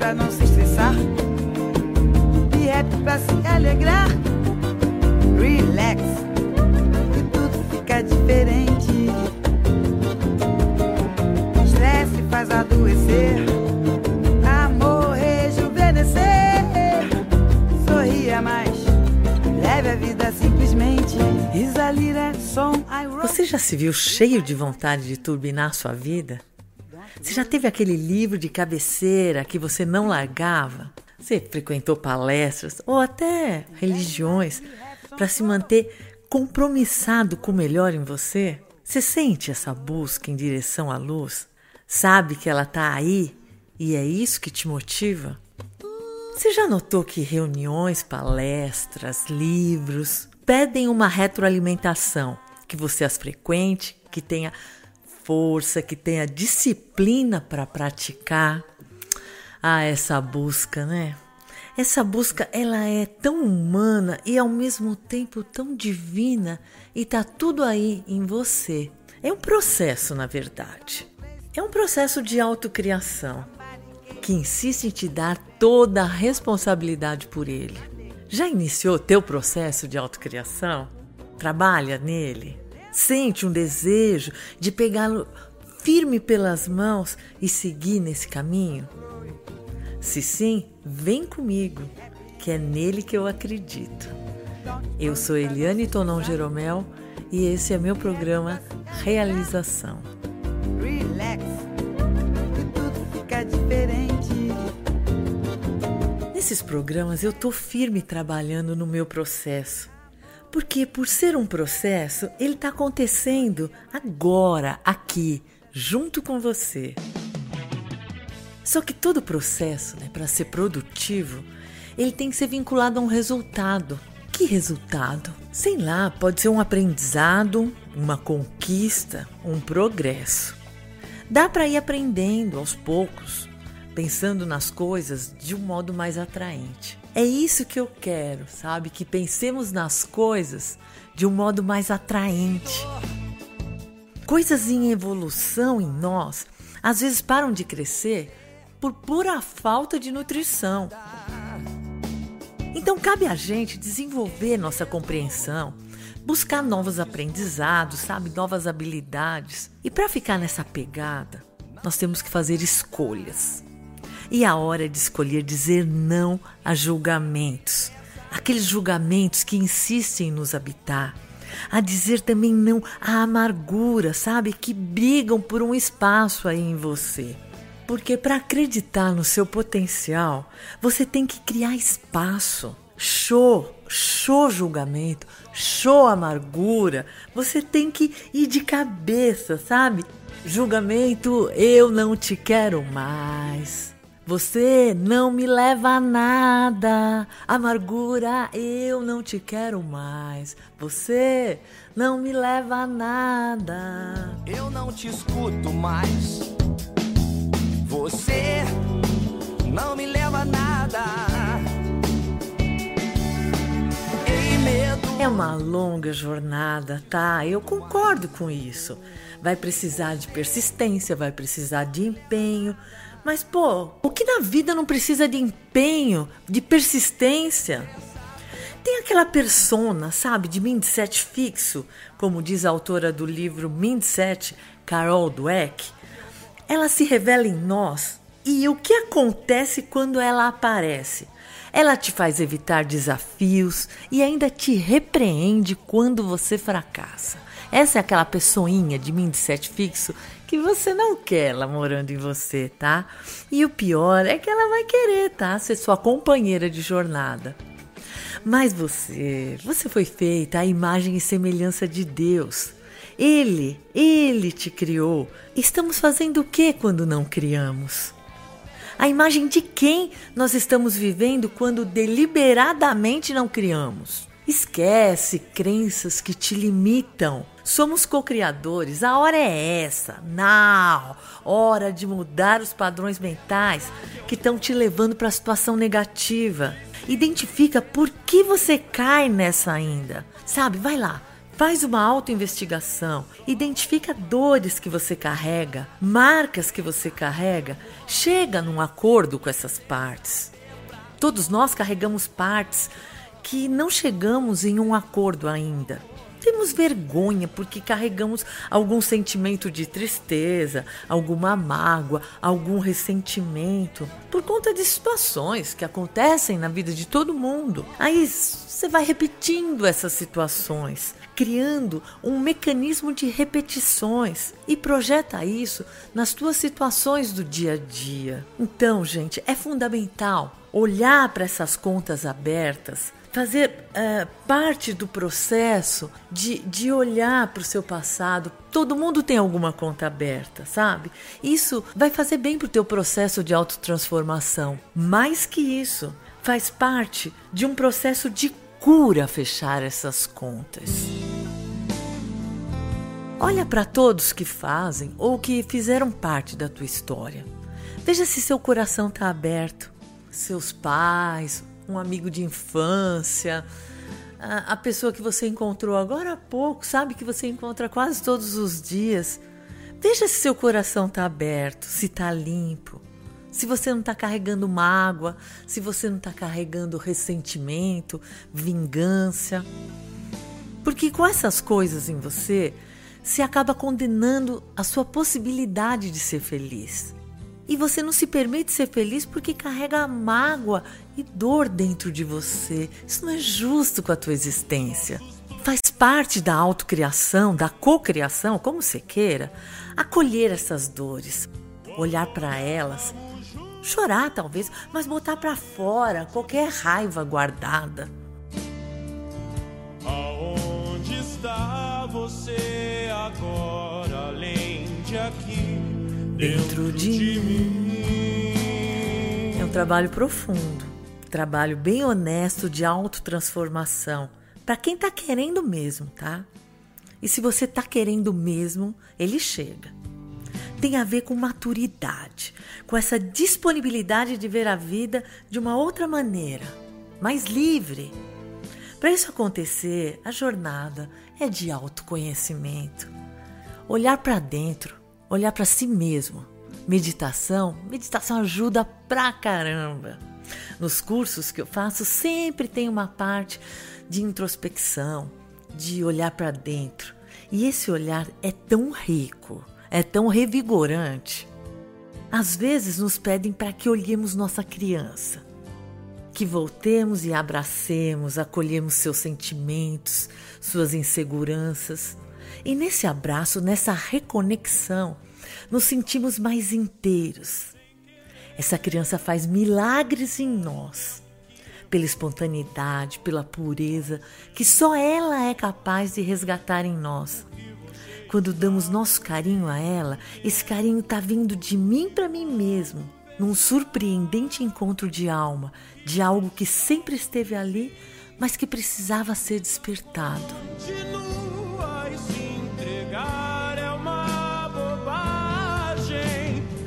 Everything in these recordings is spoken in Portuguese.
pra não se estressar. E rap pra se alegrar. Relax, e tudo fica diferente. Estresse faz adoecer. Amor rejuvenescer. Sorria mais. Leve a vida simplesmente. Risalira, som, I. Você já se viu cheio de vontade de turbinar sua vida? Você já teve aquele livro de cabeceira que você não largava? Você frequentou palestras ou até religiões para se manter compromissado com o melhor em você? Você sente essa busca em direção à luz? Sabe que ela está aí e é isso que te motiva? Você já notou que reuniões, palestras, livros pedem uma retroalimentação, que você as frequente, que tenha força, que tenha disciplina para praticar? Ah, essa busca, né? Essa busca, ela é tão humana e ao mesmo tempo tão divina e tá tudo aí em você. É um processo, na verdade. É um processo de autocriação que insiste em te dar toda a responsabilidade por ele. Já iniciou teu processo de autocriação? Trabalha nele? Sente um desejo de pegá-lo firme pelas mãos e seguir nesse caminho? Se sim, vem comigo, que é nele que eu acredito. Eu sou Eliane Tonon Jeromel e esse é meu programa Realização. Relax, e tudo fica diferente. Nesses programas eu tô firme trabalhando no meu processo. Porque por ser um processo, ele está acontecendo agora, aqui, junto com você. Só que todo processo, né, para ser produtivo, ele tem que ser vinculado a um resultado. Que resultado? Sei lá, pode ser um aprendizado, uma conquista, um progresso. Dá para ir aprendendo aos poucos, pensando nas coisas de um modo mais atraente. É isso que eu quero, sabe? Que pensemos nas coisas de um modo mais atraente. Coisas em evolução em nós às vezes param de crescer por pura falta de nutrição. Então cabe a gente desenvolver nossa compreensão, buscar novos aprendizados, sabe, novas habilidades. E para ficar nessa pegada, nós temos que fazer escolhas. E a hora de escolher dizer não a julgamentos, aqueles julgamentos que insistem em nos habitar. A dizer também não à amargura, sabe, que brigam por um espaço aí em você. Porque para acreditar no seu potencial, você tem que criar espaço. Show, show julgamento, show amargura. Você tem que ir de cabeça, sabe? Julgamento, eu não te quero mais. Você não me leva a nada. Amargura, eu não te quero mais. Você não me leva a nada. Eu não te escuto mais. Você não me leva a nada. É uma longa jornada, tá? Eu concordo com isso. Vai precisar de persistência, vai precisar de empenho. Mas, pô, o que na vida não precisa de empenho, de persistência? Tem aquela persona, sabe, de mindset fixo, como diz a autora do livro Mindset, Carol Dweck. Ela se revela em nós e o que acontece quando ela aparece? Ela te faz evitar desafios e ainda te repreende quando você fracassa. Essa é aquela pessoinha de mindset fixo que você não quer ela morando em você, tá? E o pior é que ela vai querer, tá? Ser sua companheira de jornada. Mas você, você foi feita à imagem e semelhança de Deus. Ele, ele te criou. Estamos fazendo o que quando não criamos? A imagem de quem nós estamos vivendo quando deliberadamente não criamos? Esquece crenças que te limitam. Somos co-criadores, a hora é essa. Não! Hora de mudar os padrões mentais que estão te levando para a situação negativa. Identifica por que você cai nessa ainda. Sabe, vai lá, Faz uma autoinvestigação, identifica dores que você carrega, marcas que você carrega, chega num acordo com essas partes. Todos nós carregamos partes que não chegamos em um acordo ainda. Temos vergonha porque carregamos algum sentimento de tristeza, alguma mágoa, algum ressentimento, por conta de situações que acontecem na vida de todo mundo. Aí você vai repetindo essas situações, criando um mecanismo de repetições e projeta isso nas tuas situações do dia a dia. Então, gente, é fundamental olhar para essas contas abertas fazer uh, parte do processo de, de olhar para o seu passado. Todo mundo tem alguma conta aberta, sabe? Isso vai fazer bem para o teu processo de autotransformação. Mais que isso, faz parte de um processo de cura fechar essas contas. Olha para todos que fazem ou que fizeram parte da tua história. Veja se seu coração está aberto. Seus pais, um amigo de infância, a, a pessoa que você encontrou agora há pouco, sabe que você encontra quase todos os dias. Veja se seu coração está aberto, se está limpo, se você não está carregando mágoa, se você não está carregando ressentimento, vingança. Porque com essas coisas em você, se acaba condenando a sua possibilidade de ser feliz. E você não se permite ser feliz porque carrega mágoa e dor dentro de você. Isso não é justo com a tua existência. Faz parte da autocriação, da cocriação, como você queira, acolher essas dores, olhar para elas, chorar talvez, mas botar para fora qualquer raiva guardada. Aonde está você agora, além de aqui? Dentro de mim. É um trabalho profundo, trabalho bem honesto de autotransformação, para quem está querendo mesmo, tá? E se você está querendo mesmo, ele chega. Tem a ver com maturidade, com essa disponibilidade de ver a vida de uma outra maneira, mais livre. Para isso acontecer, a jornada é de autoconhecimento. Olhar para dentro, olhar para si mesmo. Meditação, meditação ajuda pra caramba. Nos cursos que eu faço sempre tem uma parte de introspecção, de olhar para dentro. E esse olhar é tão rico, é tão revigorante. Às vezes nos pedem para que olhemos nossa criança, que voltemos e abracemos, acolhemos seus sentimentos, suas inseguranças e nesse abraço, nessa reconexão, nos sentimos mais inteiros. Essa criança faz milagres em nós, pela espontaneidade, pela pureza que só ela é capaz de resgatar em nós. Quando damos nosso carinho a ela, esse carinho está vindo de mim para mim mesmo, num surpreendente encontro de alma, de algo que sempre esteve ali, mas que precisava ser despertado.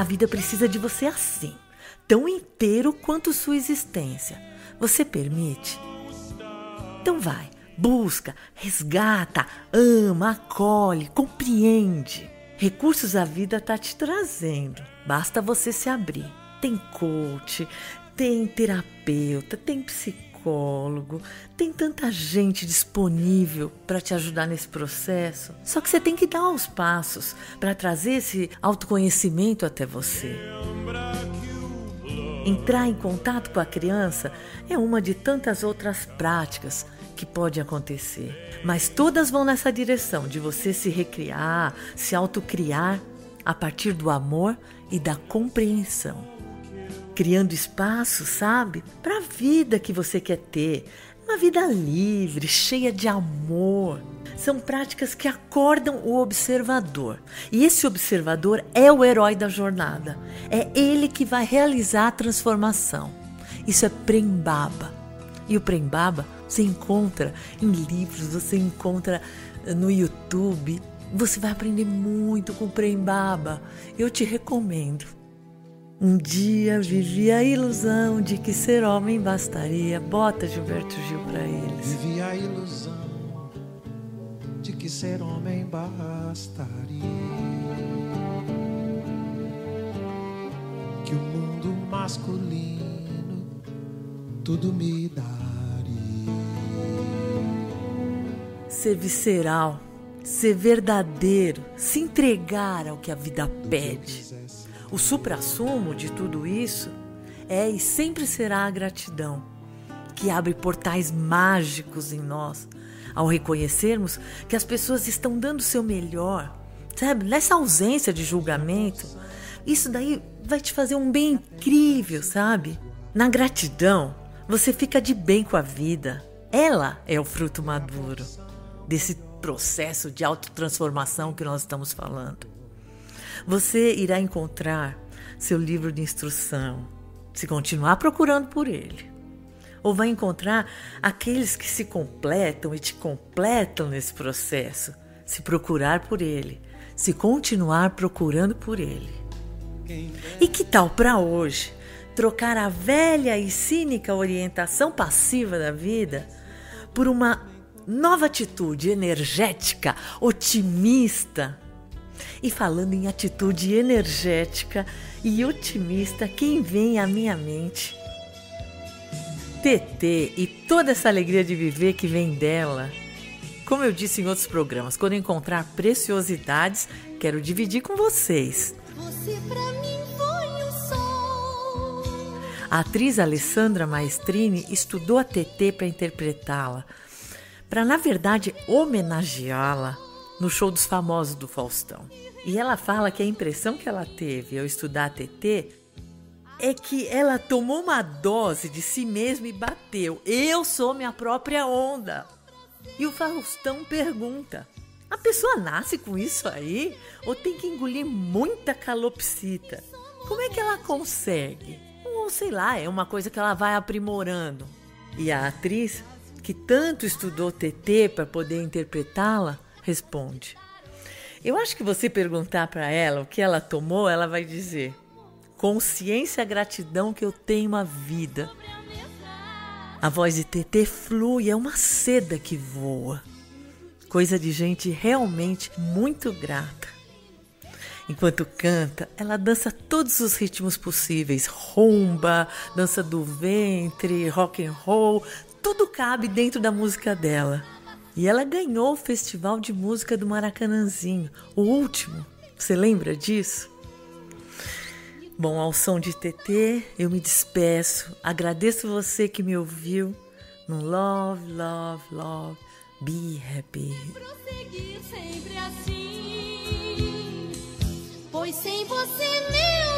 A vida precisa de você assim, tão inteiro quanto sua existência. Você permite? Então vai, busca, resgata, ama, acolhe, compreende. Recursos a vida está te trazendo. Basta você se abrir. Tem coach, tem terapeuta, tem psicólogo psicólogo, tem tanta gente disponível para te ajudar nesse processo. Só que você tem que dar os passos para trazer esse autoconhecimento até você. Entrar em contato com a criança é uma de tantas outras práticas que pode acontecer, mas todas vão nessa direção de você se recriar, se autocriar a partir do amor e da compreensão criando espaço, sabe, para a vida que você quer ter. Uma vida livre, cheia de amor. São práticas que acordam o observador. E esse observador é o herói da jornada. É ele que vai realizar a transformação. Isso é Prembaba. E o Prembaba você encontra em livros, você encontra no YouTube. Você vai aprender muito com o Prembaba. Eu te recomendo. Um dia vivi a ilusão de que ser homem bastaria. Bota Gilberto Gil para eles. Vivi a ilusão de de que ser homem bastaria. Que o mundo masculino tudo me daria. Ser visceral, ser verdadeiro, se entregar ao que a vida pede. O suprassumo de tudo isso é e sempre será a gratidão, que abre portais mágicos em nós ao reconhecermos que as pessoas estão dando o seu melhor, sabe? Nessa ausência de julgamento, isso daí vai te fazer um bem incrível, sabe? Na gratidão, você fica de bem com a vida. Ela é o fruto maduro desse processo de autotransformação que nós estamos falando. Você irá encontrar seu livro de instrução, se continuar procurando por ele. Ou vai encontrar aqueles que se completam e te completam nesse processo, se procurar por ele, se continuar procurando por ele. E que tal para hoje trocar a velha e cínica orientação passiva da vida por uma nova atitude energética, otimista? E falando em atitude energética, e otimista quem vem à minha mente. TT e toda essa alegria de viver que vem dela. Como eu disse em outros programas, quando encontrar preciosidades, quero dividir com vocês. Você pra mim foi o sol. A atriz Alessandra Maestrini estudou a TT para interpretá-la, para na verdade homenageá-la no show dos famosos do Faustão. E ela fala que a impressão que ela teve ao estudar a TT é que ela tomou uma dose de si mesma e bateu. Eu sou minha própria onda. E o Faustão pergunta: a pessoa nasce com isso aí? Ou tem que engolir muita calopsita? Como é que ela consegue? Ou sei lá, é uma coisa que ela vai aprimorando. E a atriz, que tanto estudou TT para poder interpretá-la, responde: eu acho que você perguntar para ela o que ela tomou, ela vai dizer: consciência, gratidão que eu tenho a vida. A voz de TT flui, é uma seda que voa. Coisa de gente realmente muito grata. Enquanto canta, ela dança todos os ritmos possíveis: rumba, dança do ventre, rock and roll, tudo cabe dentro da música dela. E ela ganhou o Festival de Música do Maracanãzinho, o último. Você lembra disso? Bom, ao som de TT, eu me despeço. Agradeço você que me ouviu. No Love, Love, Love, Be Happy. Prosseguir sempre assim, pois sem você, meu